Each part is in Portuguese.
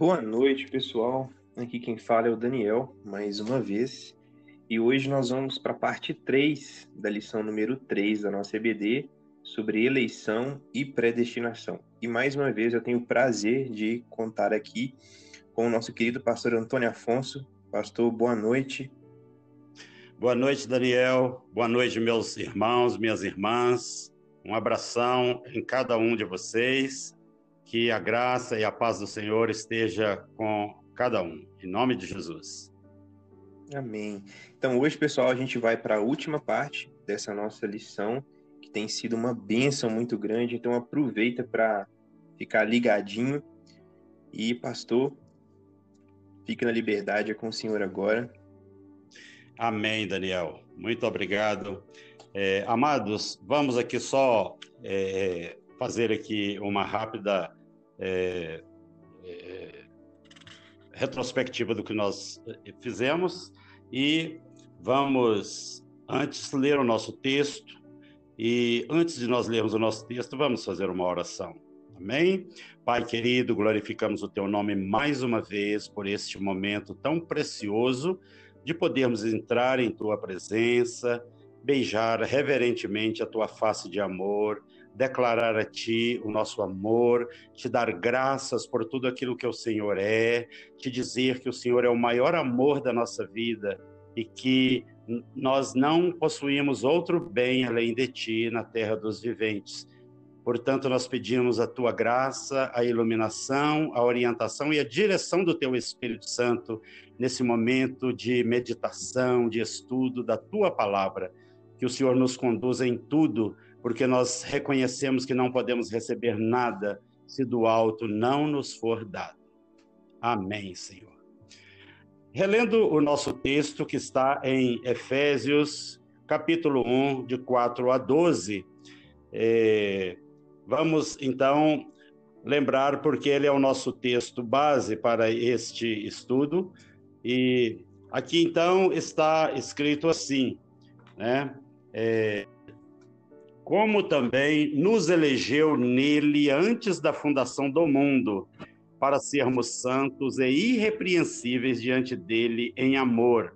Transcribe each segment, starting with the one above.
Boa noite, pessoal. Aqui quem fala é o Daniel, mais uma vez. E hoje nós vamos para a parte 3 da lição número 3 da nossa EBD sobre eleição e predestinação. E mais uma vez eu tenho o prazer de contar aqui com o nosso querido pastor Antônio Afonso. Pastor, boa noite. Boa noite, Daniel. Boa noite, meus irmãos, minhas irmãs. Um abração em cada um de vocês. Que a graça e a paz do Senhor esteja com cada um, em nome de Jesus. Amém. Então, hoje, pessoal, a gente vai para a última parte dessa nossa lição, que tem sido uma bênção muito grande. Então, aproveita para ficar ligadinho. E, pastor, fique na liberdade é com o senhor agora. Amém, Daniel. Muito obrigado. É, amados, vamos aqui só é, fazer aqui uma rápida é, é, retrospectiva do que nós é, fizemos e vamos antes ler o nosso texto e antes de nós lermos o nosso texto, vamos fazer uma oração. Amém? Pai querido, glorificamos o teu nome mais uma vez por este momento tão precioso de podermos entrar em tua presença, beijar reverentemente a tua face de amor, declarar a Ti o nosso amor, te dar graças por tudo aquilo que o Senhor é, te dizer que o Senhor é o maior amor da nossa vida e que nós não possuímos outro bem além de Ti na terra dos viventes. Portanto, nós pedimos a tua graça, a iluminação, a orientação e a direção do teu Espírito Santo nesse momento de meditação, de estudo da tua palavra. Que o Senhor nos conduza em tudo porque nós reconhecemos que não podemos receber nada se do alto não nos for dado. Amém, Senhor. Relendo o nosso texto que está em Efésios, capítulo 1, de 4 a 12, é, vamos então lembrar porque ele é o nosso texto base para este estudo. E aqui então está escrito assim, né? É, como também nos elegeu nele antes da fundação do mundo, para sermos santos e irrepreensíveis diante dele em amor,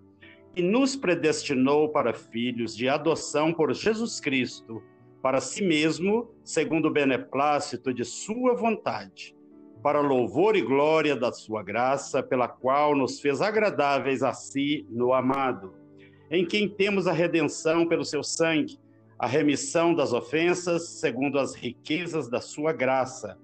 e nos predestinou para filhos de adoção por Jesus Cristo, para si mesmo, segundo o beneplácito de sua vontade, para louvor e glória da sua graça, pela qual nos fez agradáveis a si no amado, em quem temos a redenção pelo seu sangue a remissão das ofensas segundo as riquezas da sua graça,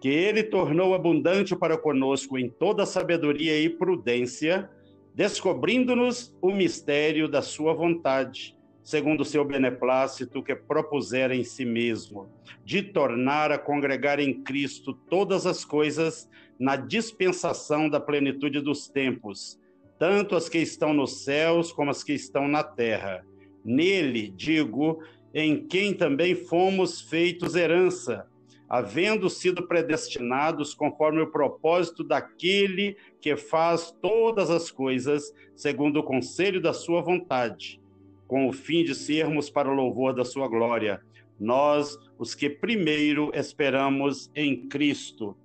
que ele tornou abundante para conosco em toda sabedoria e prudência, descobrindo-nos o mistério da sua vontade, segundo o seu beneplácito que propusera em si mesmo, de tornar a congregar em Cristo todas as coisas na dispensação da plenitude dos tempos, tanto as que estão nos céus como as que estão na terra Nele, digo, em quem também fomos feitos herança, havendo sido predestinados conforme o propósito daquele que faz todas as coisas segundo o conselho da sua vontade, com o fim de sermos para o louvor da sua glória, nós, os que primeiro esperamos em Cristo.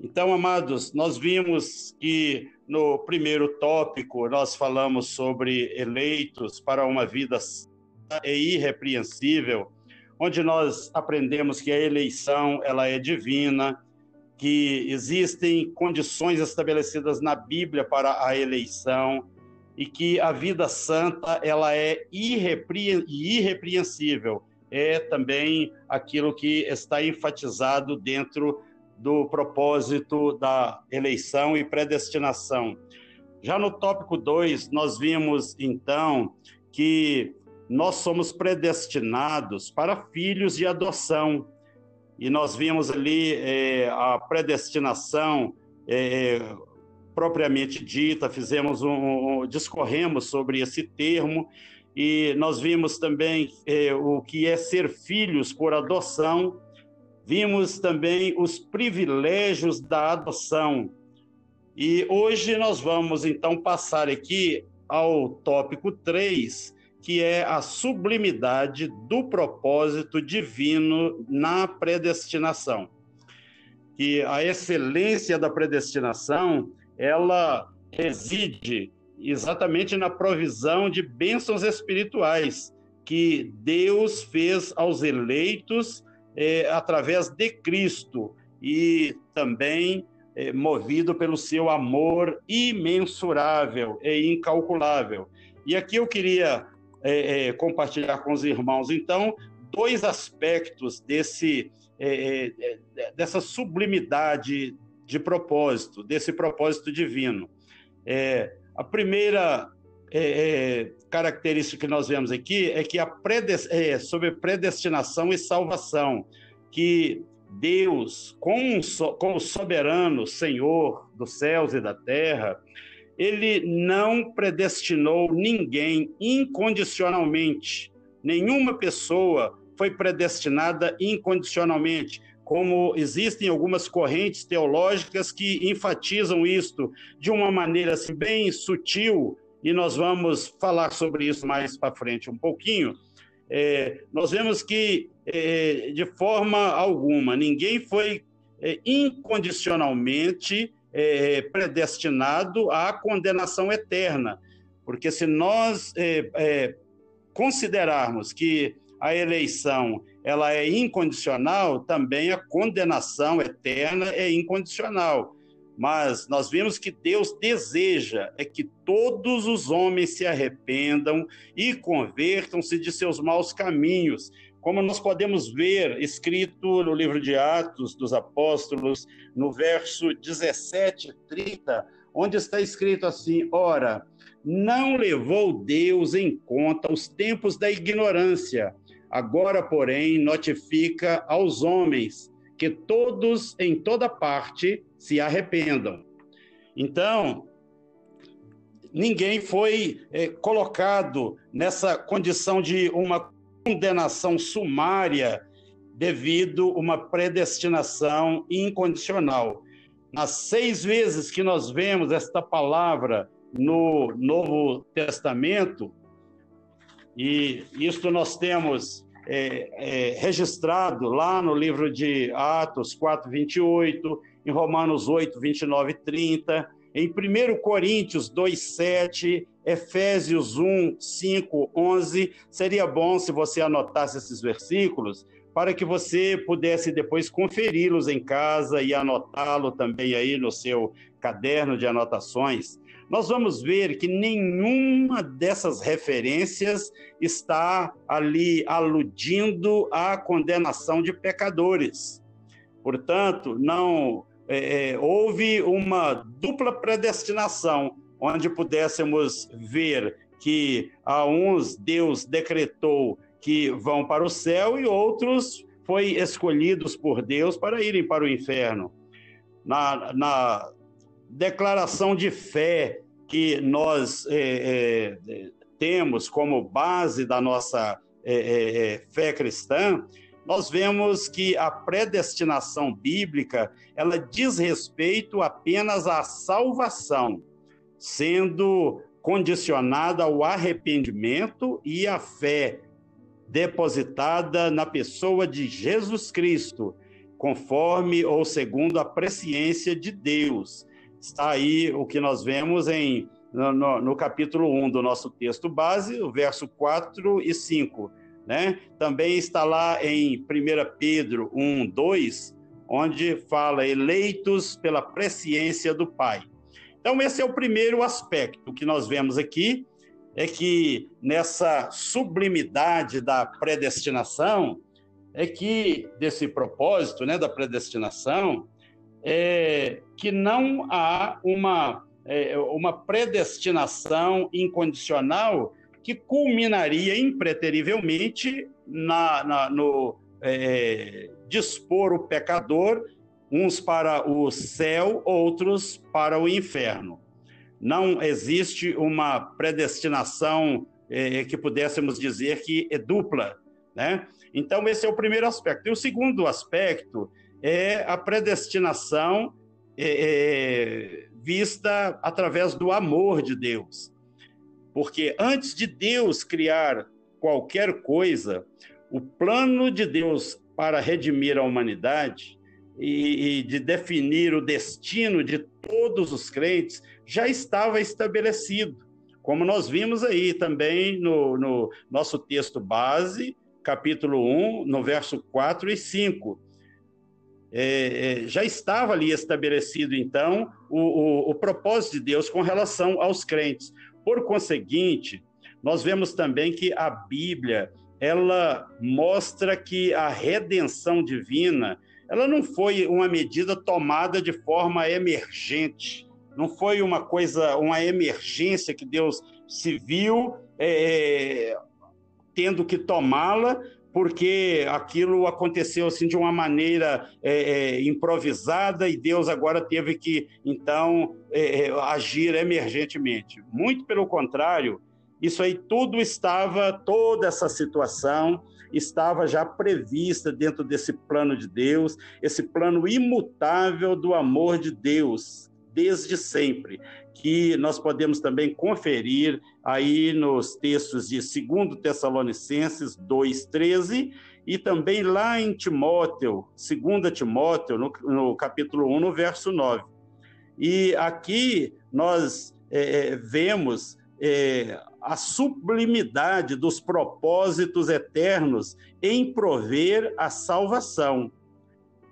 Então, amados, nós vimos que no primeiro tópico nós falamos sobre eleitos para uma vida e irrepreensível, onde nós aprendemos que a eleição ela é divina, que existem condições estabelecidas na Bíblia para a eleição e que a vida santa ela é irrepreensível. É também aquilo que está enfatizado dentro do propósito da eleição e predestinação. Já no tópico 2, nós vimos então que nós somos predestinados para filhos de adoção. E nós vimos ali é, a predestinação é, propriamente dita, fizemos um, um, discorremos sobre esse termo e nós vimos também o que é ser filhos por adoção Vimos também os privilégios da adoção. E hoje nós vamos então passar aqui ao tópico 3, que é a sublimidade do propósito divino na predestinação. que a excelência da predestinação ela reside exatamente na provisão de bênçãos espirituais que Deus fez aos eleitos é, através de Cristo e também é, movido pelo seu amor imensurável e incalculável. E aqui eu queria é, é compartilhar com os irmãos, então, dois aspectos desse, é, é, dessa sublimidade de propósito, desse propósito divino. a primeira característica que nós vemos aqui é que a predes, sobre predestinação e salvação, que Deus, como, como soberano Senhor dos céus e da terra, ele não predestinou ninguém incondicionalmente. Nenhuma pessoa foi predestinada incondicionalmente, como existem algumas correntes teológicas que enfatizam isto de uma maneira assim, bem sutil, e nós vamos falar sobre isso mais para frente um pouquinho. É, nós vemos que, é, de forma alguma, ninguém foi é, incondicionalmente é, predestinado à condenação eterna. Porque se nós é, é, considerarmos que a eleição ela é incondicional, também a condenação eterna é incondicional. Mas nós vimos que Deus deseja é que todos os homens se arrependam e convertam-se de seus maus caminhos, como nós podemos ver escrito no livro de Atos dos Apóstolos, no verso 17, 30, onde está escrito assim: Ora, não levou Deus em conta os tempos da ignorância, agora, porém, notifica aos homens que todos em toda parte se arrependam. Então, ninguém foi é, colocado nessa condição de uma condenação sumária devido a uma predestinação incondicional. Nas seis vezes que nós vemos esta palavra no Novo Testamento, e isto nós temos é, é, registrado lá no livro de Atos 4, 28, em Romanos 8, 29 e 30, em 1 Coríntios 2, 7, Efésios 1, 5, 11. Seria bom se você anotasse esses versículos para que você pudesse depois conferi-los em casa e anotá-lo também aí no seu caderno de anotações. Nós vamos ver que nenhuma dessas referências está ali aludindo à condenação de pecadores. Portanto, não é, é, houve uma dupla predestinação, onde pudéssemos ver que a uns Deus decretou que vão para o céu e outros foi escolhidos por Deus para irem para o inferno. Na, na declaração de fé que nós é, é, temos como base da nossa é, é, é fé cristã, nós vemos que a predestinação bíblica ela diz respeito apenas à salvação, sendo condicionada ao arrependimento e à fé depositada na pessoa de Jesus Cristo, conforme ou segundo a presciência de Deus. Está aí o que nós vemos em no, no, capítulo 1 do nosso texto base, o verso 4 e 5 né? Também está lá em 1 Pedro 1, 2, onde fala eleitos pela presciência do Pai. Então, esse é o primeiro aspecto que nós vemos aqui, é que nessa sublimidade da predestinação, é que desse propósito, né, da predestinação, é que não há uma, é, uma predestinação incondicional que culminaria impreterivelmente na, na no é, dispor o pecador, uns para o céu, outros para o inferno. Não existe uma predestinação é, que pudéssemos dizer que é dupla, né? Então, esse é o primeiro aspecto. E o segundo aspecto é a predestinação é, é vista através do amor de Deus. Porque antes de Deus criar qualquer coisa, o plano de Deus para redimir a humanidade e, e de definir o destino de todos os crentes já estava estabelecido. Como nós vimos aí também no, no nosso texto base, capítulo 1, no verso 4 e 5. É, é, já estava ali estabelecido, então, o, o, o, propósito de Deus com relação aos crentes. Por conseguinte, nós vemos também que a Bíblia ela mostra que a redenção divina ela não foi uma medida tomada de forma emergente, não foi uma coisa, uma emergência que Deus se viu é, tendo que tomá-la porque aquilo aconteceu assim de uma maneira é, é, improvisada e Deus agora teve que então é, é agir emergentemente. Muito pelo contrário, isso aí tudo estava, toda essa situação estava já prevista dentro desse plano de Deus, esse plano imutável do amor de Deus, desde sempre, que nós podemos também conferir aí nos textos de 2 Tessalonicenses 2,13 e também lá em Timóteo, 2 Timóteo, no, no capítulo 1, no verso 9. E aqui nós é, é vemos é, a sublimidade dos propósitos eternos em prover a salvação.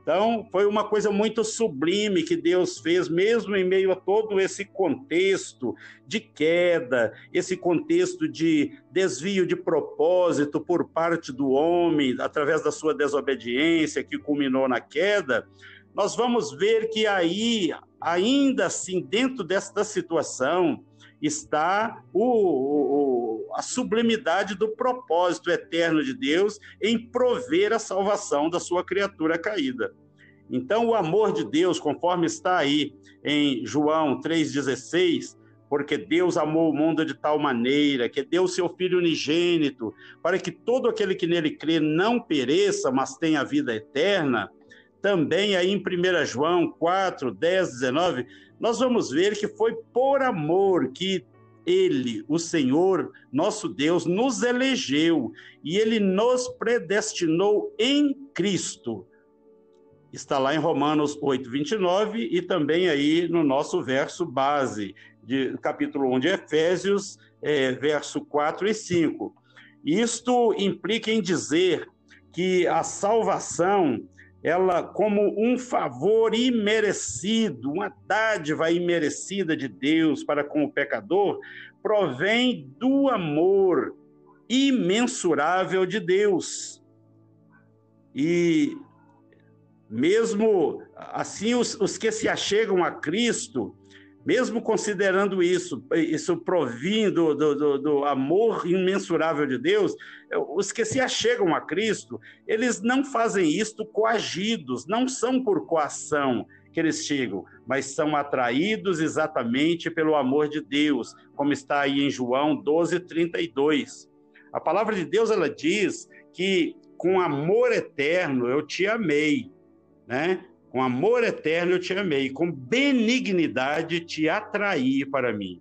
Então, foi uma coisa muito sublime que Deus fez, mesmo em meio a todo esse contexto de queda, esse contexto de desvio de propósito por parte do homem, através da sua desobediência, que culminou na queda. Nós vamos ver que aí, ainda assim, dentro desta situação, está o, o, a sublimidade do propósito eterno de Deus em prover a salvação da sua criatura caída. Então, o amor de Deus, conforme está aí em João 3,16, porque Deus amou o mundo de tal maneira que deu seu Filho unigênito, para que todo aquele que nele crê não pereça, mas tenha vida eterna. Também aí em 1 João 4, 10, 19, nós vamos ver que foi por amor que ele, o Senhor, nosso Deus, nos elegeu e ele nos predestinou em Cristo. Está lá em Romanos 8, 29 e também aí no nosso verso base, de capítulo 1 de Efésios, é, verso 4 e 5. Isto implica em dizer que a salvação ela como um favor imerecido, uma dádiva imerecida de Deus para com o pecador, provém do amor imensurável de Deus. E mesmo assim, os, os que se achegam a Cristo, mesmo considerando isso, isso provindo do, do, do, amor imensurável de Deus, os que se achegam a Cristo, eles não fazem isto coagidos, não são por coação que eles chegam, mas são atraídos exatamente pelo amor de Deus, como está aí em João 12, 32. A palavra de Deus, ela diz que com amor eterno eu te amei, né? Com amor eterno eu te amei, com benignidade te atraí para mim.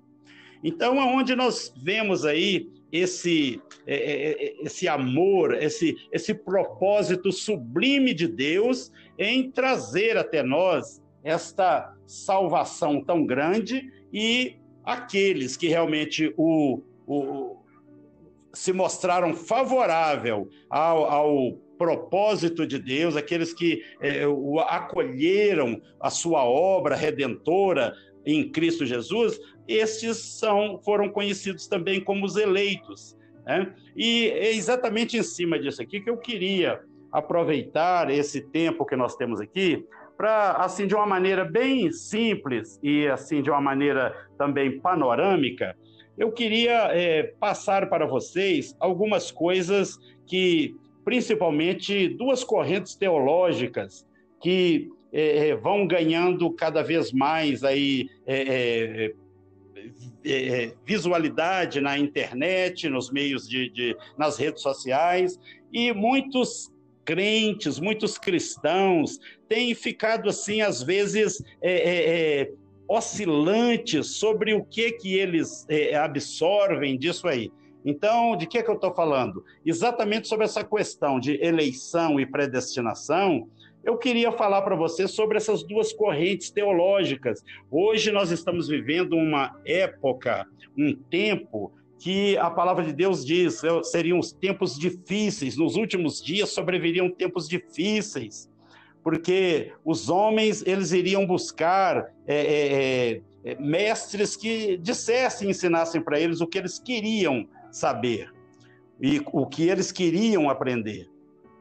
Então, aonde nós vemos aí esse, é, é, é, esse amor, esse, esse propósito sublime de Deus em trazer até nós esta salvação tão grande e aqueles que realmente o, o se mostraram favorável ao, ao propósito de Deus, aqueles que é, o acolheram a sua obra redentora em Cristo Jesus, estes são, foram conhecidos também como os eleitos. Né? E é exatamente em cima disso aqui que eu queria aproveitar esse tempo que nós temos aqui para, assim, de uma maneira bem simples e, assim, de uma maneira também panorâmica, eu queria é, passar para vocês algumas coisas que principalmente duas correntes teológicas que é, vão ganhando cada vez mais aí é, é, visualidade na internet, nos meios de, de, nas redes sociais e muitos crentes, muitos cristãos têm ficado assim às vezes oscilantes sobre o que que eles absorvem disso aí. Então, de que, é que eu estou falando? Exatamente sobre essa questão de eleição e predestinação, eu queria falar para você sobre essas duas correntes teológicas. Hoje nós estamos vivendo uma época, um tempo que a palavra de Deus diz seriam os tempos difíceis, nos últimos dias sobreviriam tempos difíceis, porque os homens eles iriam buscar é, é, é, mestres que dissessem, ensinassem para eles o que eles queriam saber e o que eles queriam aprender.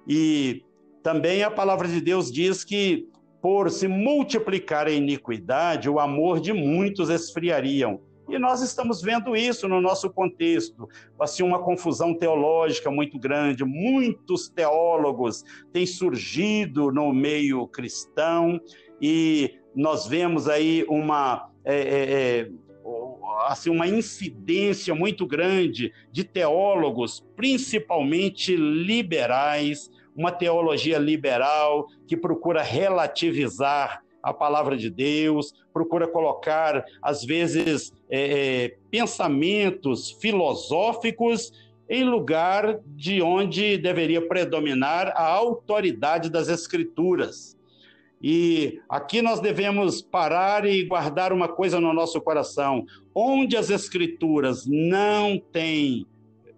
E também a palavra de Deus diz que, por se multiplicar a iniquidade, o amor de muitos esfriariam. E nós estamos vendo isso no nosso contexto. Assim, uma confusão teológica muito grande. Muitos teólogos têm surgido no meio cristão e nós vemos aí uma. É, é, é assim, uma incidência muito grande de teólogos, principalmente liberais, uma teologia liberal que procura relativizar a palavra de Deus, procura colocar, às vezes, é, é, pensamentos filosóficos em lugar de onde deveria predominar a autoridade das Escrituras. E aqui nós devemos parar e guardar uma coisa no nosso coração: onde as Escrituras não têm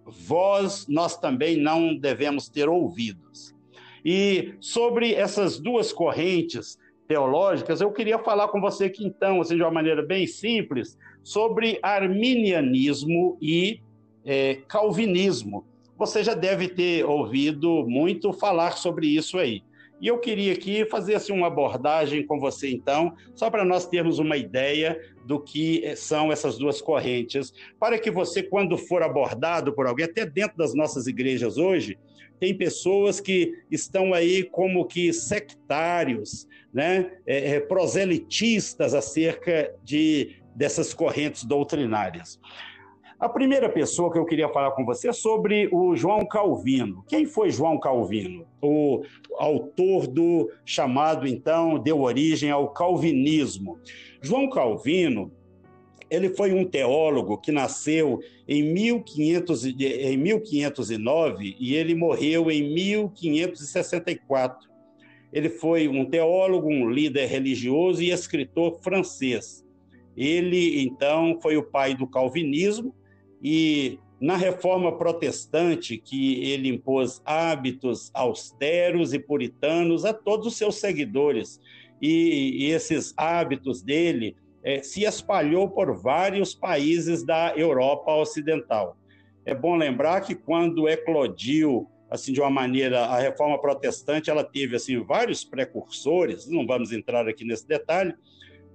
voz, nós também não devemos ter ouvidos. E sobre essas duas correntes teológicas, eu queria falar com você aqui então, assim, de uma maneira bem simples, sobre arminianismo e é, calvinismo. Você já deve ter ouvido muito falar sobre isso aí. E eu queria aqui fazer assim, uma abordagem com você, então, só para nós termos uma ideia do que eh, são essas duas correntes, para que você, quando for abordado por alguém, até dentro das nossas igrejas hoje, tem pessoas que estão aí como que sectários, né, é, proselitistas acerca de, dessas correntes doutrinárias. A primeira pessoa que eu queria falar com você é sobre o João Calvino. Quem foi João Calvino? O autor do chamado, então, deu origem ao calvinismo. João Calvino, ele foi um teólogo que nasceu em, 1500, em 1509 e ele morreu em 1564. Ele foi um teólogo, um líder religioso e escritor francês. Ele, então, foi o pai do calvinismo e na reforma protestante, que ele impôs hábitos austeros e puritanos a todos os seus seguidores, e, e esses hábitos dele é, se espalhou por vários países da Europa Ocidental. É bom lembrar que quando eclodiu assim de uma maneira a reforma protestante ela teve assim vários precursores não vamos entrar aqui nesse detalhe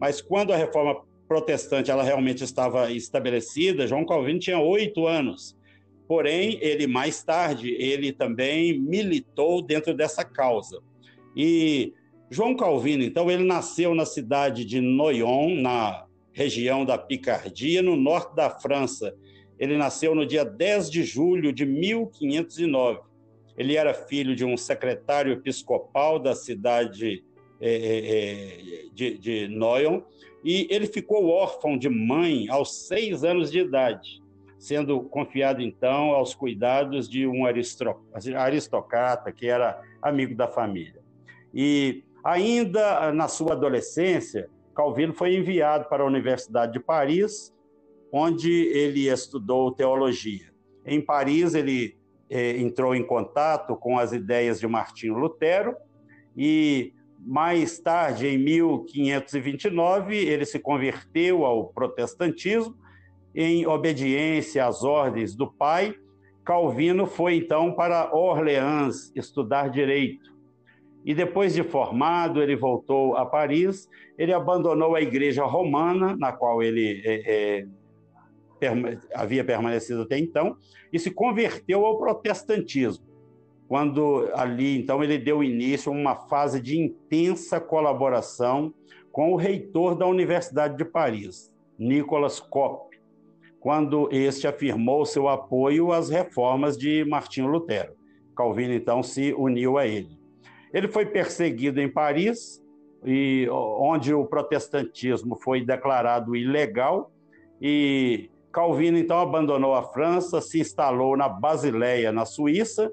mas quando a reforma protestante ela realmente estava estabelecida, João Calvino tinha oito anos. Porém, ele mais tarde, ele também militou dentro dessa causa. E João Calvino, então, ele nasceu na cidade de Noyon, na região da Picardia, no norte da França. Ele nasceu no dia 10 de julho de 1509. Ele era filho de um secretário episcopal da cidade é, é, de, de Noyon e ele ficou órfão de mãe aos seis anos de idade, sendo confiado então aos cuidados de um aristocrata que era amigo da família. E ainda na sua adolescência, Calvino foi enviado para a Universidade de Paris, onde ele estudou teologia. Em Paris, ele eh, entrou em contato com as ideias de Martinho Lutero e mais tarde, em 1529, ele se converteu ao protestantismo em obediência às ordens do pai. Calvino foi então para Orleans estudar direito. E depois de formado, ele voltou a Paris. Ele abandonou a igreja romana, na qual ele é, é, havia permanecido até então, e se converteu ao protestantismo quando ali, então, ele deu início a uma fase de intensa colaboração com o reitor da Universidade de Paris, Nicolas Kopp, quando este afirmou seu apoio às reformas de Martinho Lutero. Calvino, então, se uniu a ele. Ele foi perseguido em Paris, e, onde o protestantismo foi declarado ilegal, e Calvino, então, abandonou a França, se instalou na Basileia, na Suíça,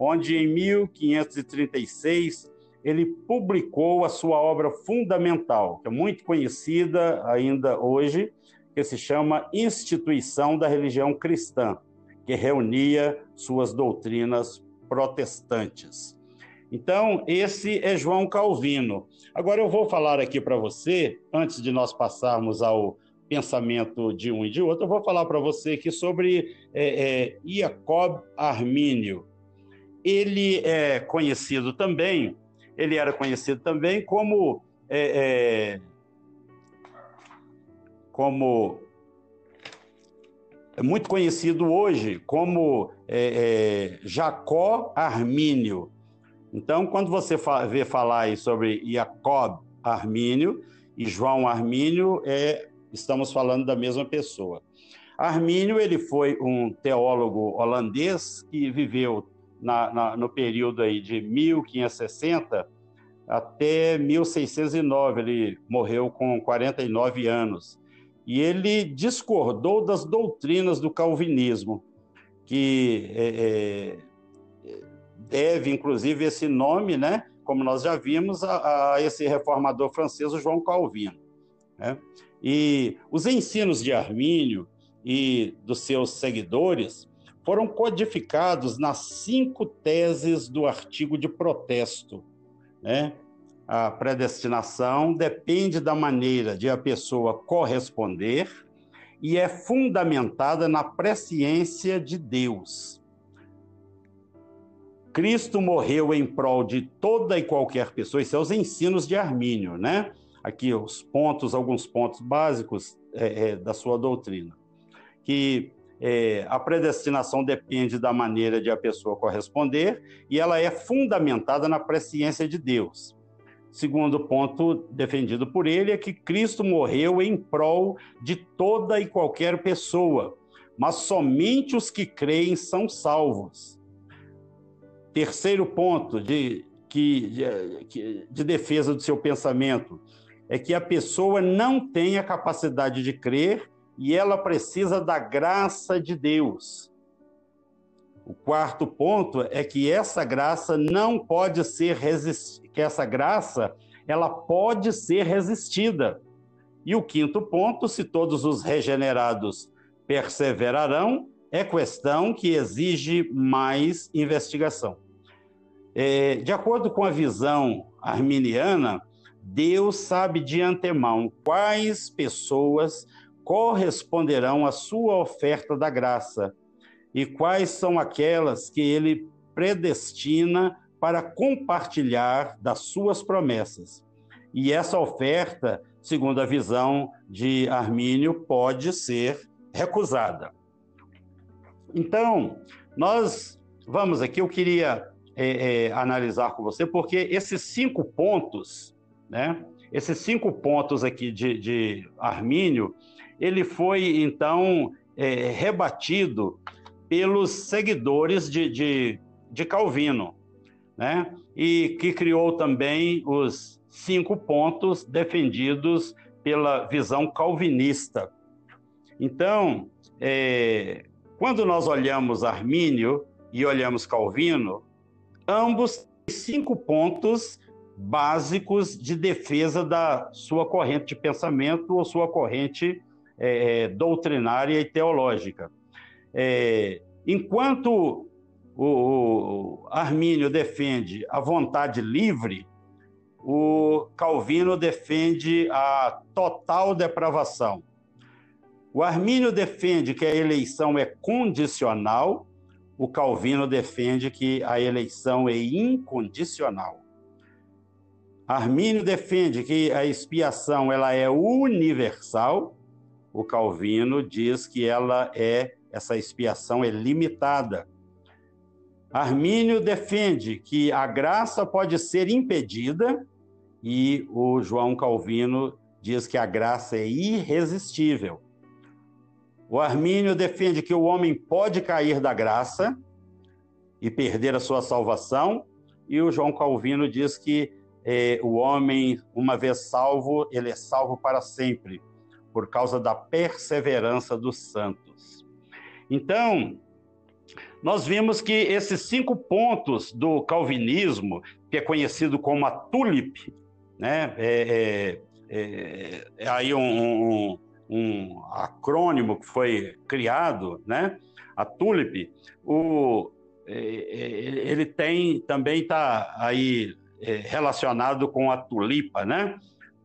onde em 1536 ele publicou a sua obra fundamental, que é muito conhecida ainda hoje, que se chama Instituição da Religião Cristã, que reunia suas doutrinas protestantes. Então, esse é João Calvino. Agora eu vou falar aqui para você, antes de nós passarmos ao pensamento de um e de outro, eu vou falar para você aqui sobre é, é, Jacob Armínio. Ele é conhecido também, ele era conhecido também como é, é como é muito conhecido hoje como é, é, Jacó Armínio. Então, quando você vê falar sobre Jacob Armínio e João Armínio, é estamos falando da mesma pessoa. Armínio ele foi um teólogo holandês que viveu na, na, no período aí de 1560 até 1609. Ele morreu com 49 anos. E ele discordou das doutrinas do calvinismo, que é, é, deve, inclusive, esse nome, né, como nós já vimos, a, a esse reformador francês, João Calvino. Né? E os ensinos de Armínio e dos seus seguidores foram codificados nas cinco teses do artigo de protesto. Né? A predestinação depende da maneira de a pessoa corresponder e é fundamentada na presciência de Deus. Cristo morreu em prol de toda e qualquer pessoa, isso é os ensinos de Armínio, né? aqui os pontos, alguns pontos básicos é, é, da sua doutrina. Que é, a predestinação depende da maneira de a pessoa corresponder e ela é fundamentada na presciência de Deus. Segundo ponto defendido por ele é que Cristo morreu em prol de toda e qualquer pessoa, mas somente os que creem são salvos. Terceiro ponto de, que, de, de defesa do seu pensamento é que a pessoa não tem a capacidade de crer e ela precisa da graça de Deus. O quarto ponto é que essa graça não pode ser resistida, que essa graça ela pode ser resistida. E o quinto ponto, se todos os regenerados perseverarão, é questão que exige mais investigação. É, de acordo com a visão arminiana, Deus sabe de antemão quais pessoas corresponderão à sua oferta da graça e quais são aquelas que ele predestina para compartilhar das suas promessas. E essa oferta, segundo a visão de Armínio, pode ser recusada. Então, nós vamos aqui, eu queria é, é, analisar com você, porque esses cinco pontos né? Esses cinco pontos aqui de, de Armínio, ele foi, então, é, rebatido pelos seguidores de, de, de Calvino, né? e que criou também os cinco pontos defendidos pela visão calvinista. Então, é, quando nós olhamos Armínio e olhamos Calvino, ambos cinco pontos básicos de defesa da sua corrente de pensamento ou sua corrente é, é, doutrinária e teológica. É, enquanto o, o Armínio defende a vontade livre, o Calvino defende a total depravação. O Armínio defende que a eleição é condicional, o Calvino defende que a eleição é incondicional. Armínio defende que a expiação ela é universal. O Calvino diz que ela é essa expiação é limitada. Armínio defende que a graça pode ser impedida e o João Calvino diz que a graça é irresistível. O Armínio defende que o homem pode cair da graça e perder a sua salvação, e o João Calvino diz que é, o homem, uma vez salvo, ele é salvo para sempre, por causa da perseverança dos santos. Então, nós vimos que esses cinco pontos do calvinismo, que é conhecido como a TULIP, né, é, é, é, é aí um, um, um, acrônimo que foi criado, né, a TULIP, o, é, é, ele tem também está aí relacionado com a tulipa, né?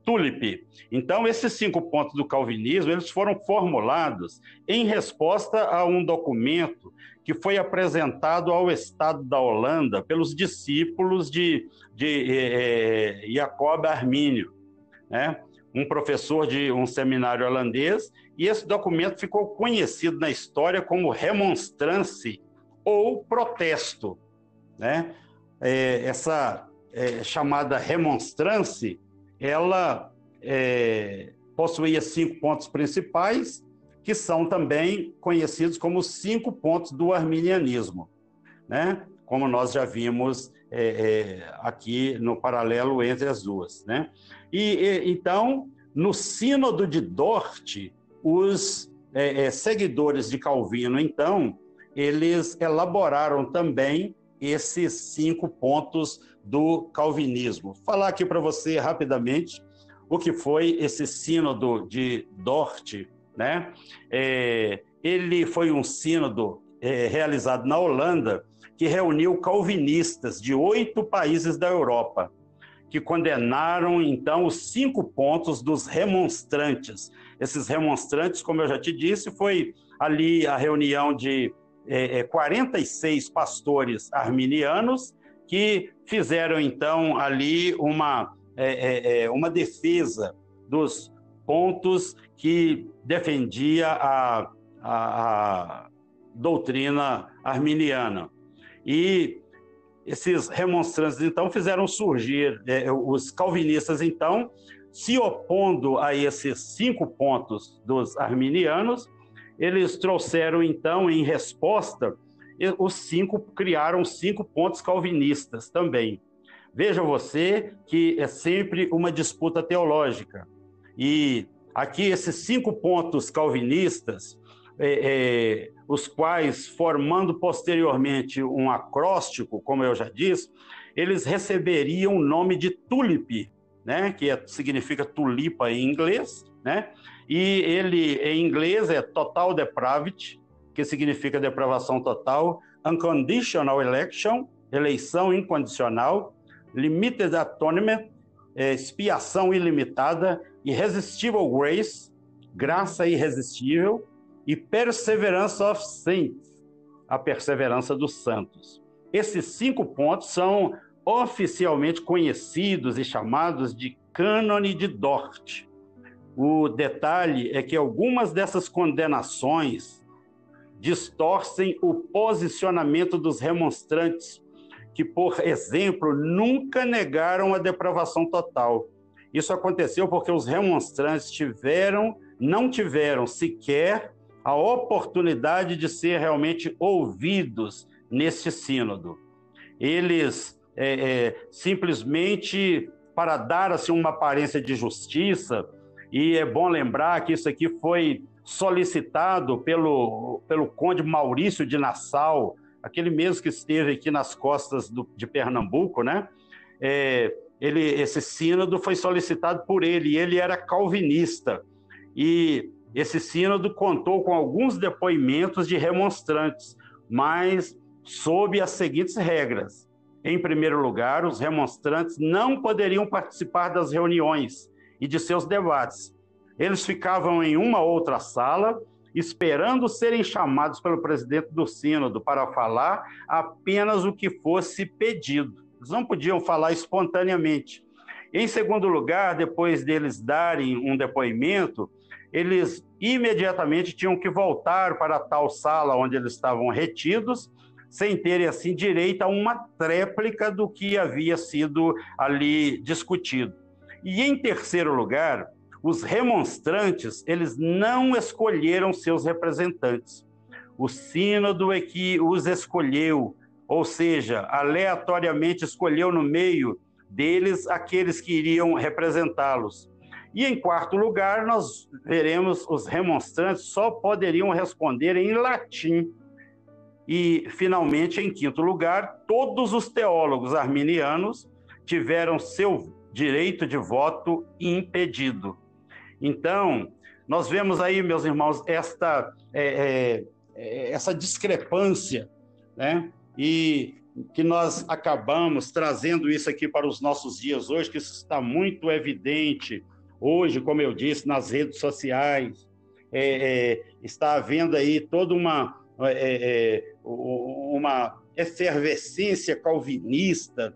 Tulip. Então, esses cinco pontos do calvinismo, eles foram formulados em resposta a um documento que foi apresentado ao Estado da Holanda pelos discípulos de, de é, Jacob Armínio, né? um professor de um seminário holandês, e esse documento ficou conhecido na história como remonstrance ou protesto. Né? É, essa é, chamada remonstrance ela é, possuía cinco pontos principais, que são também conhecidos como cinco pontos do arminianismo, né? como nós já vimos é, é, aqui no paralelo entre as duas. Né? E, e então, no Sínodo de Dort, os é, é, seguidores de Calvino, então, eles elaboraram também esses cinco pontos do calvinismo. Vou falar aqui para você rapidamente o que foi esse sínodo de Dort, né? É, ele foi um sínodo é, realizado na Holanda que reuniu calvinistas de oito países da Europa, que condenaram então os cinco pontos dos remonstrantes. Esses remonstrantes, como eu já te disse, foi ali a reunião de é, 46 é, pastores arminianos que fizeram então ali uma, é, é, é, uma defesa dos pontos que defendia a, a, a doutrina arminiana. E esses remonstrantes, então, fizeram surgir, é, os calvinistas, então, se opondo a esses cinco pontos dos arminianos, eles trouxeram, então, em resposta, os cinco criaram cinco pontos calvinistas também. Veja você que é sempre uma disputa teológica. E aqui esses cinco pontos calvinistas, é, é, os quais, formando posteriormente um acróstico, como eu já disse, eles receberiam o nome de tulip, né, que é, significa tulipa em inglês, né? E ele em inglês é total depravity, que significa depravação total, unconditional election, eleição incondicional, limited atonement, é, expiação ilimitada, irresistible grace, graça irresistível, e perseverance of saints, a perseverança dos santos. Esses cinco pontos são oficialmente conhecidos e chamados de cânone de Dort. O detalhe é que algumas dessas condenações distorcem o posicionamento dos remonstrantes, que, por exemplo, nunca negaram a depravação total. Isso aconteceu porque os remonstrantes tiveram, não tiveram sequer a oportunidade de ser realmente ouvidos neste sínodo. Eles é, é, simplesmente para dar assim uma aparência de justiça, e é bom lembrar que isso aqui foi solicitado pelo, pelo conde Maurício de Nassau, aquele mesmo que esteve aqui nas costas do, de Pernambuco, né? É, ele, esse sínodo foi solicitado por ele, ele era calvinista. E esse sínodo contou com alguns depoimentos de remonstrantes, mas sob as seguintes regras. Em primeiro lugar, os remonstrantes não poderiam participar das reuniões e de seus debates, eles ficavam em uma outra sala, esperando serem chamados pelo presidente do Sínodo para falar apenas o que fosse pedido. Eles não podiam falar espontaneamente. Em segundo lugar, depois deles darem um depoimento, eles imediatamente tinham que voltar para a tal sala onde eles estavam retidos, sem terem assim direito a uma tréplica do que havia sido ali discutido. E em terceiro lugar, os remonstrantes, eles não escolheram seus representantes. O sínodo é que os escolheu, ou seja, aleatoriamente escolheu no meio deles aqueles que iriam representá-los. E em quarto lugar, nós veremos os remonstrantes só poderiam responder em latim. E, finalmente, em quinto lugar, todos os teólogos arminianos tiveram seu direito de voto impedido. Então, nós vemos aí, meus irmãos, esta, é, é, essa discrepância, né? E que nós acabamos trazendo isso aqui para os nossos dias hoje, que isso está muito evidente hoje, como eu disse, nas redes sociais. É, é, está havendo aí toda uma, é, é uma efervescência calvinista,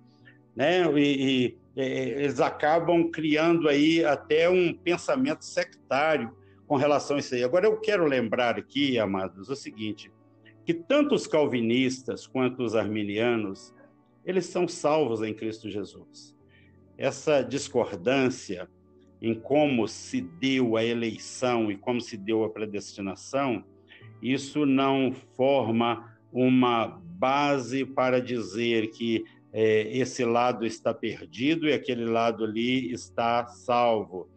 né? E, e é, eles acabam criando aí até um pensamento sectário com relação a isso aí. Agora, eu quero lembrar aqui, amados, o seguinte, que tanto os calvinistas quanto os arminianos, eles são salvos em Cristo Jesus. Essa discordância em como se deu a eleição e como se deu a predestinação, isso não forma uma base para dizer que é, esse lado está perdido e aquele lado ali está salvo.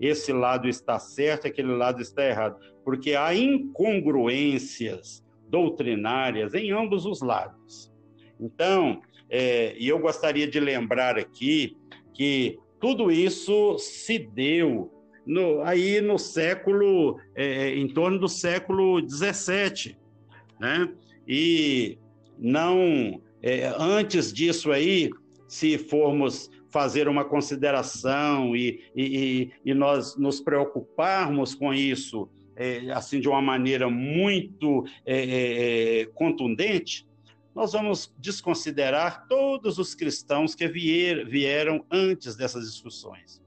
Esse lado está certo e aquele lado está errado. Porque há incongruências doutrinárias em ambos os lados. Então, é, e eu gostaria de lembrar aqui que tudo isso se deu no, aí no século, é, em torno do século XVII, né? E não é, antes disso aí, se formos fazer uma consideração e, e, e nós nos preocuparmos com isso, é, assim, de uma maneira muito é, é, é, contundente, nós vamos desconsiderar todos os cristãos que vier, vieram antes dessas discussões.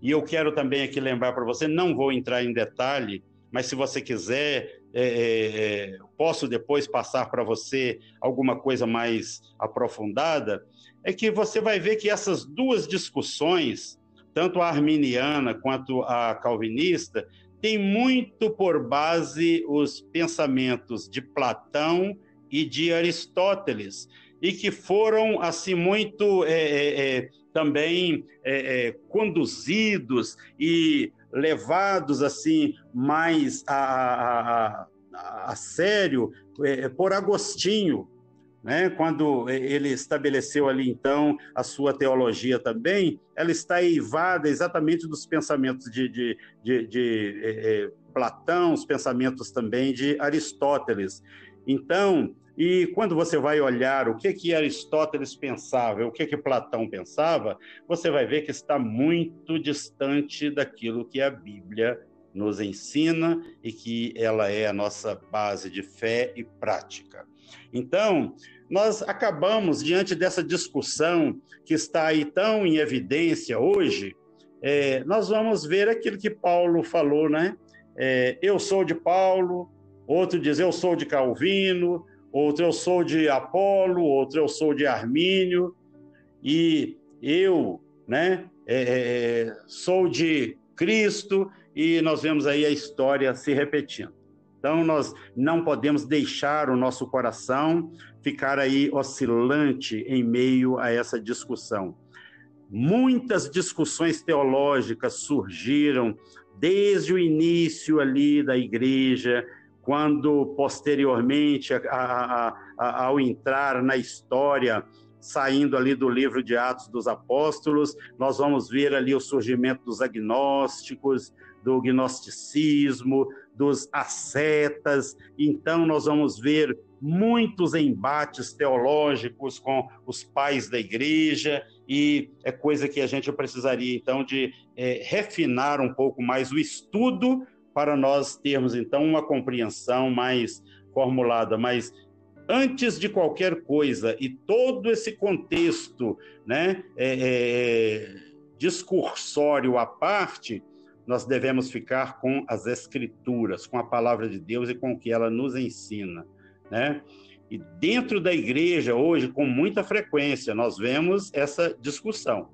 E eu quero também aqui lembrar para você, não vou entrar em detalhe, mas se você quiser, é, é, posso depois passar para você alguma coisa mais aprofundada, é que você vai ver que essas duas discussões, tanto a arminiana quanto a calvinista, têm muito por base os pensamentos de Platão e de Aristóteles, e que foram assim muito é, é, é também é, é, conduzidos e levados assim mais a, a, a sério é, por Agostinho, né? Quando ele estabeleceu ali então a sua teologia também, ela está eivada exatamente dos pensamentos de, de, de, de é, é, Platão, os pensamentos também de Aristóteles. Então, e quando você vai olhar o que que Aristóteles pensava, o que que Platão pensava, você vai ver que está muito distante daquilo que a Bíblia nos ensina e que ela é a nossa base de fé e prática. Então, nós acabamos, diante dessa discussão que está aí tão em evidência hoje, é, nós vamos ver aquilo que Paulo falou, né? É, eu sou de Paulo, outro diz eu sou de Calvino, outro eu sou de Apolo, outro eu sou de Armínio, e eu, né, é, é sou de Cristo, e nós vemos aí a história se repetindo. Então, nós não podemos deixar o nosso coração ficar aí oscilante em meio a essa discussão. Muitas discussões teológicas surgiram desde o início ali da igreja, quando posteriormente, a, a, ao entrar na história, saindo ali do livro de Atos dos Apóstolos, nós vamos ver ali o surgimento dos agnósticos, do gnosticismo, dos ascetas. Então, nós vamos ver muitos embates teológicos com os pais da igreja, e é coisa que a gente precisaria, então, de é, refinar um pouco mais o estudo para nós termos, então, uma compreensão mais formulada. Mas, antes de qualquer coisa, e todo esse contexto né, é, é, discursório à parte, nós devemos ficar com as Escrituras, com a palavra de Deus e com o que ela nos ensina, né? E dentro da igreja, hoje, com muita frequência, nós vemos essa discussão.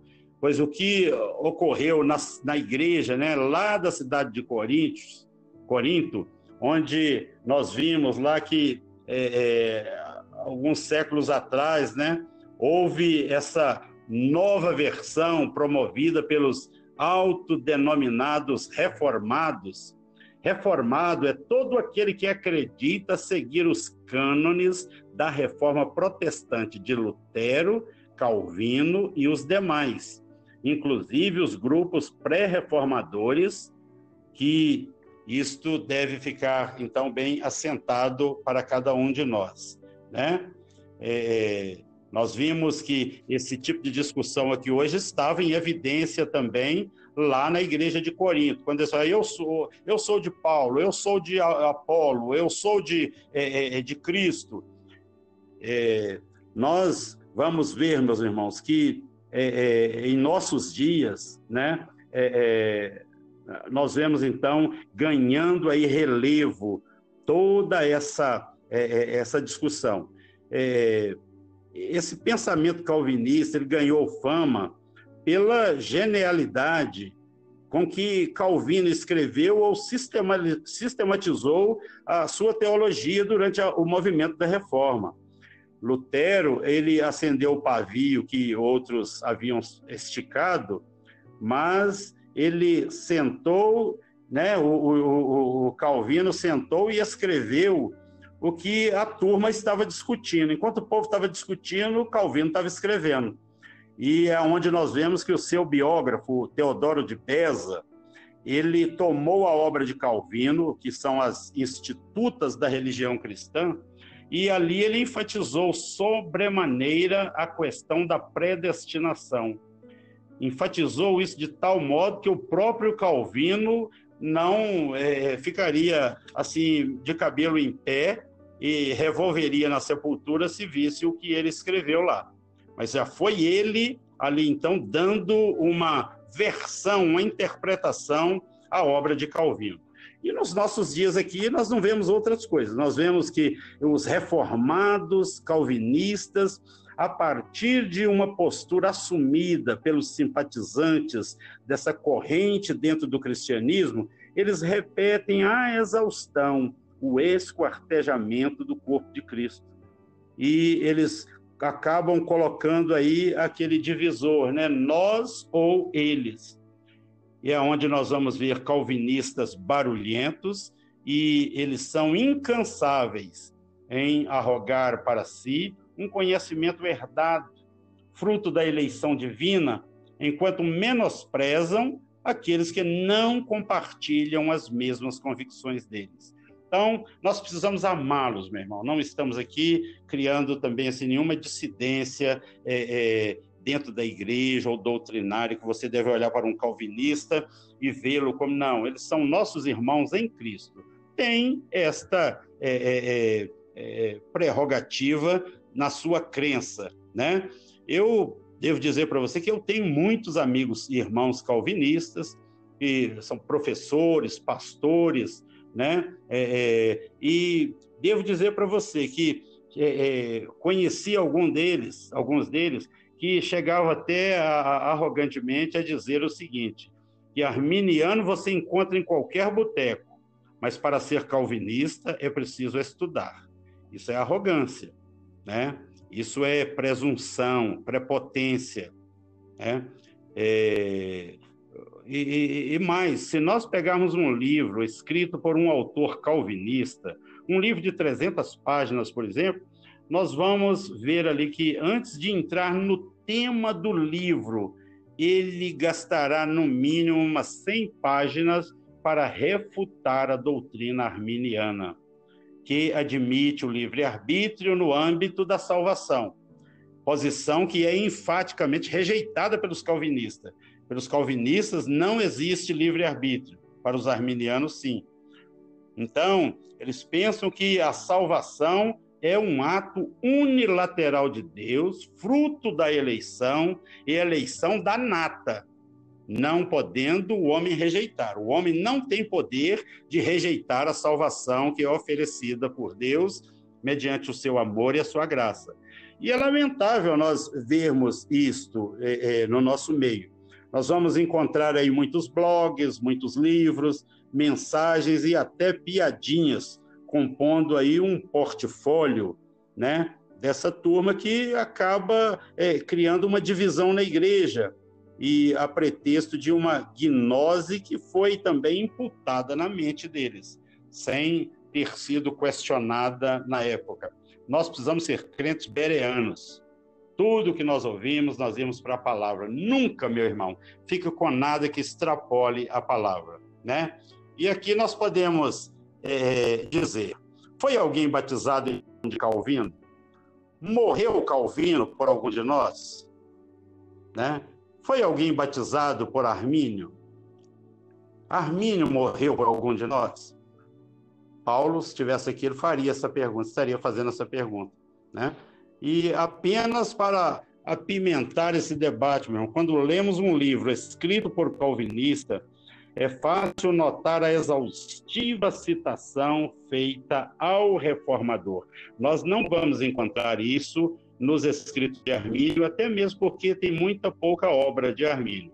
Pois o que ocorreu na, na igreja, né, lá da cidade de Coríntios, Corinto, onde nós vimos lá que é, é, alguns séculos atrás, né, houve essa nova versão promovida pelos autodenominados reformados, Reformado é todo aquele que acredita seguir os cânones da reforma protestante de Lutero, Calvino e os demais, inclusive os grupos pré-reformadores, que isto deve ficar, então, bem assentado para cada um de nós. Né? É, nós vimos que esse tipo de discussão aqui hoje estava em evidência também lá na igreja de Corinto, quando eles falam, eu sou, eu sou de Paulo, eu sou de Apolo, eu sou de, é, é, é, de Cristo. É, nós vamos ver, meus irmãos, que é, é, em nossos dias, né, nós vemos então ganhando aí relevo toda essa, essa discussão. esse pensamento calvinista ele ganhou fama pela genialidade com que Calvino escreveu ou sistematizou a sua teologia durante o movimento da Reforma. Lutero, ele acendeu o pavio que outros haviam esticado, mas ele sentou, né, o, o, o Calvino sentou e escreveu o que a turma estava discutindo. Enquanto o povo estava discutindo, Calvino estava escrevendo e é onde nós vemos que o seu biógrafo, Teodoro de Beza, ele tomou a obra de Calvino, que são as Institutas da Religião Cristã, e ali ele enfatizou sobremaneira a questão da predestinação. Enfatizou isso de tal modo que o próprio Calvino não é, ficaria assim de cabelo em pé e revolveria na sepultura se visse o que ele escreveu lá mas já foi ele ali então dando uma versão, uma interpretação à obra de Calvino. E nos nossos dias aqui nós não vemos outras coisas. Nós vemos que os reformados calvinistas, a partir de uma postura assumida pelos simpatizantes dessa corrente dentro do cristianismo, eles repetem à exaustão o esquartejamento do corpo de Cristo. E eles acabam colocando aí aquele divisor, né? Nós ou eles. E é onde nós vamos ver calvinistas barulhentos e eles são incansáveis em arrogar para si um conhecimento herdado, fruto da eleição divina, enquanto menosprezam aqueles que não compartilham as mesmas convicções deles. Então, nós precisamos amá-los, meu irmão. Não estamos aqui criando também assim, nenhuma dissidência é, é, dentro da igreja ou doutrinária, que você deve olhar para um calvinista e vê-lo como, não, eles são nossos irmãos em Cristo. Tem esta é, é, é, é prerrogativa na sua crença, né? Eu devo dizer para você que eu tenho muitos amigos e irmãos calvinistas, que são professores, pastores, né? É, é, e devo dizer para você que é, é, conheci algum deles, alguns deles, que chegavam até a, a, arrogantemente a dizer o seguinte: que arminiano você encontra em qualquer boteco, mas para ser calvinista é preciso estudar. Isso é arrogância, né? Isso é presunção, prepotência, né? É, e, e, mais, se nós pegarmos um livro escrito por um autor calvinista, um livro de 300 páginas, por exemplo, nós vamos ver ali que antes de entrar no tema do livro, ele gastará no mínimo umas 100 páginas para refutar a doutrina arminiana, que admite o livre-arbítrio no âmbito da salvação, posição que é enfaticamente rejeitada pelos calvinistas. Pelos calvinistas, não existe livre-arbítrio. Para os arminianos, sim. Então, eles pensam que a salvação é um ato unilateral de Deus, fruto da eleição e eleição da nata, não podendo o homem rejeitar. O homem não tem poder de rejeitar a salvação que é oferecida por Deus mediante o seu amor e a sua graça. E é lamentável nós vermos isto é, é, no nosso meio. Nós vamos encontrar aí muitos blogs, muitos livros, mensagens e até piadinhas, compondo aí um portfólio, né? Dessa turma que acaba é, criando uma divisão na igreja, e a pretexto de uma gnose que foi também imputada na mente deles, sem ter sido questionada na época. Nós precisamos ser crentes bereanos. Tudo que nós ouvimos, nós vimos para a palavra. Nunca, meu irmão, fique com nada que extrapole a palavra, né? E aqui nós podemos é, dizer: foi alguém batizado de Calvino? Morreu Calvino por algum de nós? Né? Foi alguém batizado por Armínio? Armínio morreu por algum de nós? Paulo, se estivesse aqui, ele faria essa pergunta, estaria fazendo essa pergunta. Né? E apenas para apimentar esse debate, meu irmão, quando lemos um livro escrito por calvinista, é fácil notar a exaustiva citação feita ao reformador. Nós não vamos encontrar isso nos escritos de Armínio, até mesmo porque tem muita pouca obra de Armínio.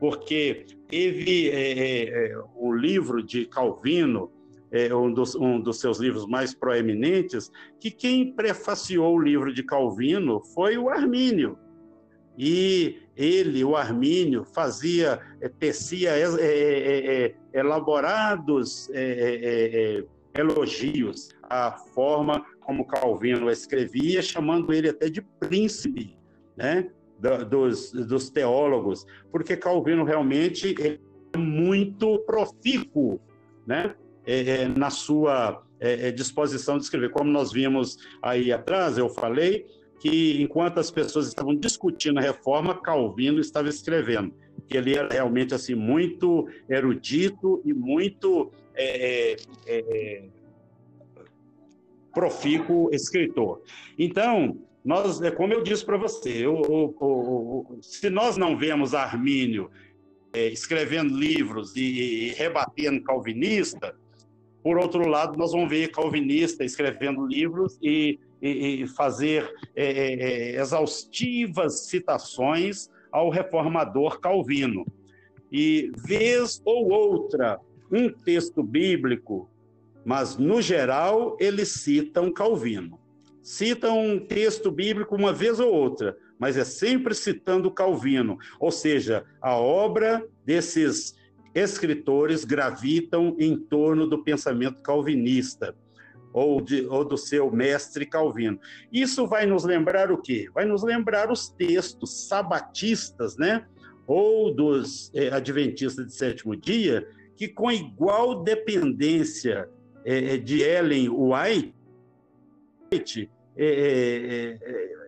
Porque teve é, é, é o livro de Calvino, é, um, dos, um dos seus livros mais proeminentes, que quem prefaciou o livro de Calvino foi o Armínio. E ele, o Armínio, fazia, é, tecia é, é, elaborados elogios à forma como Calvino escrevia, chamando ele até de príncipe, né? dos, dos teólogos, porque Calvino realmente é muito profícuo, né? É, é, na sua é, disposição de escrever. Como nós vimos aí atrás, eu falei, que enquanto as pessoas estavam discutindo a reforma, Calvino estava escrevendo. Que ele era realmente assim muito erudito e muito é, é, é, profícuo escritor. Então, nós, é como eu disse para você, eu, eu, eu, se nós não vemos Armínio é, escrevendo livros e, e rebatendo calvinista, por outro lado, nós vamos ver calvinista escrevendo livros e e, fazer é, é, é, exaustivas citações ao reformador Calvino. E, vez ou outra, um texto bíblico, mas, no geral, eles citam Calvino. Citam um texto bíblico uma vez ou outra, mas é sempre citando Calvino. Ou seja, a obra desses escritores gravitam em torno do pensamento calvinista ou, de, ou do seu mestre Calvino. Isso vai nos lembrar o quê? Vai nos lembrar os textos sabatistas, né? Ou dos é, adventistas de sétimo dia, que com igual dependência é, de Ellen White, é,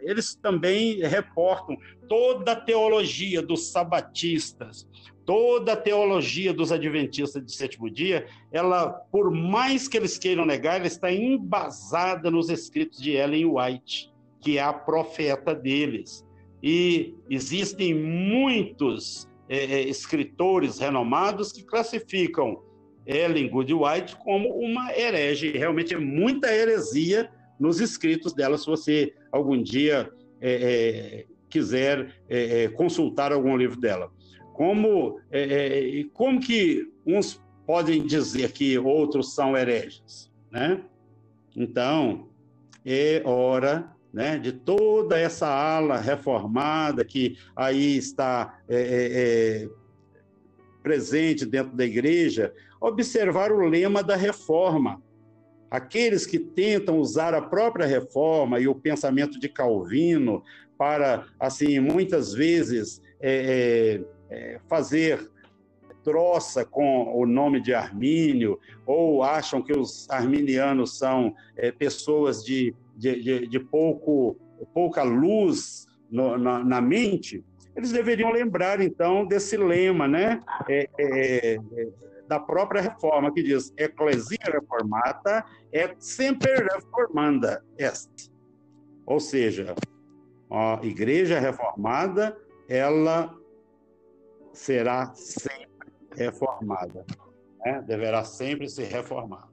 eles também reportam toda a teologia dos sabatistas, toda a teologia dos adventistas de sétimo dia, ela, por mais que eles queiram negar, ela está embasada nos escritos de Ellen White, que é a profeta deles. E existem muitos é, é escritores renomados que classificam Ellen Good White como uma herege. Realmente é muita heresia nos escritos dela, se você algum dia é, é, quiser é, é, consultar algum livro dela. Como, é, é como que uns podem dizer que outros são hereges, né? Então, é hora né, de toda essa ala reformada que aí está é, é, é, presente dentro da igreja, observar o lema da reforma. Aqueles que tentam usar a própria reforma e o pensamento de Calvino para, assim, muitas vezes é, é fazer troça com o nome de Armínio, ou acham que os arminianos são é, pessoas de, de, de, de, pouco, pouca luz no, na, na, mente, eles deveriam lembrar, então, desse lema, né? É, é, é da própria reforma, que diz: Ecclesia reformata é sempre reformanda est. Ou seja, a igreja reformada, ela será sempre reformada, né? deverá sempre se reformar.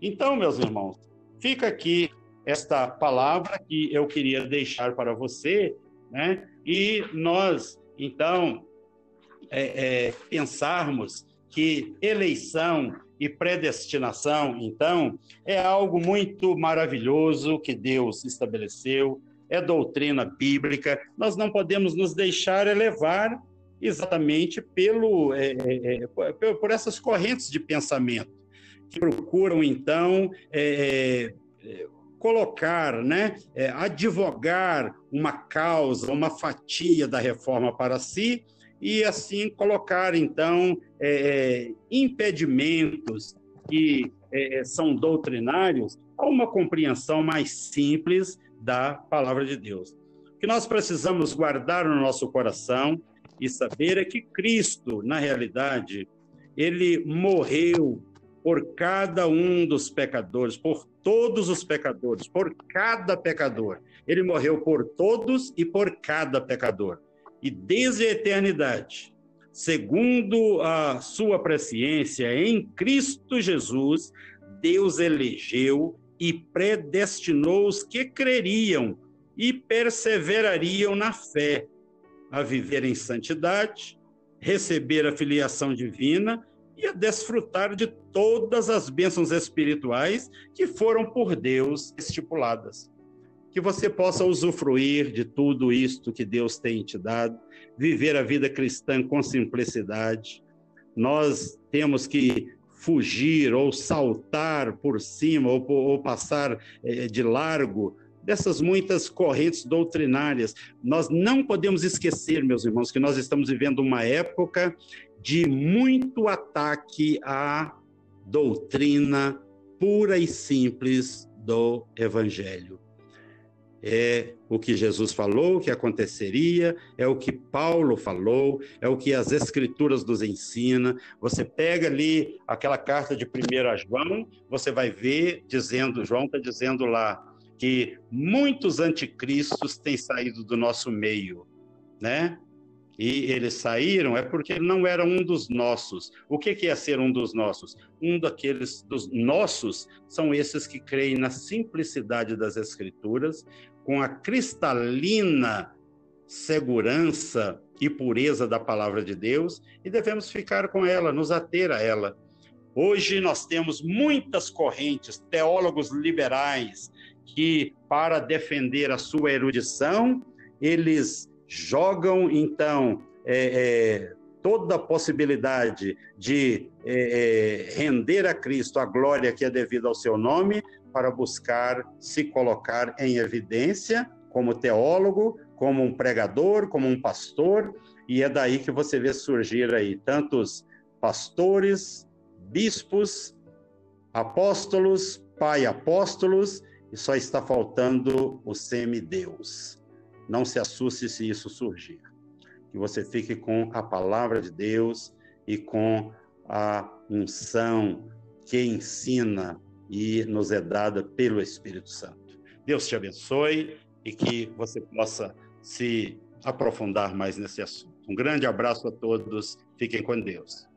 Então, meus irmãos, fica aqui esta palavra que eu queria deixar para você, né? E nós, então, é, é, pensarmos que eleição e predestinação, então, é algo muito maravilhoso que Deus estabeleceu, é doutrina bíblica. Nós não podemos nos deixar elevar exatamente pelo, é, é, é por essas correntes de pensamento, que procuram, então, é, é, colocar, né, é, advogar uma causa, uma fatia da reforma para si, e assim colocar, então, impedimentos que são doutrinários a uma compreensão mais simples da palavra de Deus. O que nós precisamos guardar no nosso coração e saber é que Cristo, na realidade, ele morreu por cada um dos pecadores, por todos os pecadores, por cada pecador. Ele morreu por todos e por cada pecador. E desde a eternidade, segundo a sua presciência em Cristo Jesus, Deus elegeu e predestinou os que creriam e perseverariam na fé, a viver em santidade, receber a filiação divina e a desfrutar de todas as bênçãos espirituais que foram por Deus estipuladas. Que você possa usufruir de tudo isto que Deus tem te dado, viver a vida cristã com simplicidade. Nós temos que fugir ou saltar por cima ou, ou passar é, de largo dessas muitas correntes doutrinárias. Nós não podemos esquecer, meus irmãos, que nós estamos vivendo uma época de muito ataque à doutrina pura e simples do Evangelho é o que Jesus falou que aconteceria, é o que Paulo falou, é o que as Escrituras nos ensina. Você pega ali aquela carta de 1 João, você vai ver dizendo, João está dizendo lá, que muitos anticristos têm saído do nosso meio, né? E eles saíram é porque não era um dos nossos. O que é ser um dos nossos? Um daqueles dos nossos são esses que creem na simplicidade das Escrituras, com a cristalina segurança e pureza da palavra de Deus e devemos ficar com ela, nos ater a ela. Hoje nós temos muitas correntes, teólogos liberais, que, para defender a sua erudição, eles jogam, então, é, é, toda a possibilidade de é, é render a Cristo a glória que é devida ao seu nome, para buscar se colocar em evidência como teólogo, como um pregador, como um pastor, e é daí que você vê surgir aí tantos pastores, bispos, apóstolos, pai apóstolos, e só está faltando o semideus. Não se assuste se isso surgir. Que você fique com a palavra de Deus e com a unção que ensina e nos é dada pelo Espírito Santo. Deus te abençoe e que você possa se aprofundar mais nesse assunto. Um grande abraço a todos, fiquem com Deus.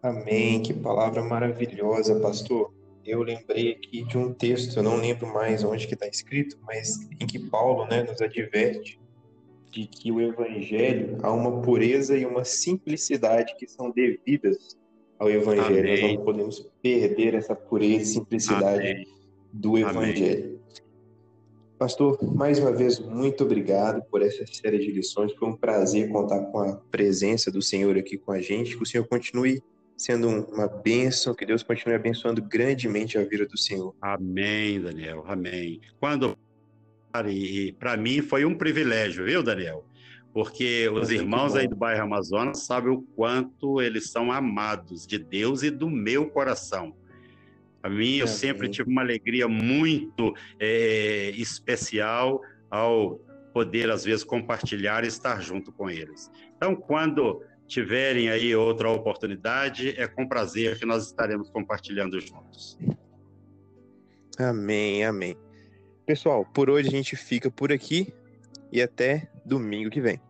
Amém, que palavra maravilhosa, pastor. Eu lembrei aqui de um texto, eu não lembro mais onde que está escrito, mas em que Paulo né, nos adverte de que o evangelho há uma pureza e uma simplicidade que são devidas ao Evangelho. Amém. Nós não podemos perder essa pureza e simplicidade Amém. do Evangelho. Amém. Pastor, mais uma vez, muito obrigado por essa série de lições. Foi um prazer contar com a presença do Senhor aqui com a gente. Que o Senhor continue sendo uma bênção, que Deus continue abençoando grandemente a vida do Senhor. Amém, Daniel. Amém. Quando e para mim foi um privilégio, viu, Daniel? porque os irmãos aí do bairro Amazonas sabem o quanto eles são amados de Deus e do meu coração. A mim, eu sempre tive uma alegria muito é, especial ao poder, às vezes, compartilhar e estar junto com eles. Então, quando tiverem aí outra oportunidade, é com prazer que nós estaremos compartilhando juntos. Amém, amém. Pessoal, por hoje a gente fica por aqui e até domingo que vem.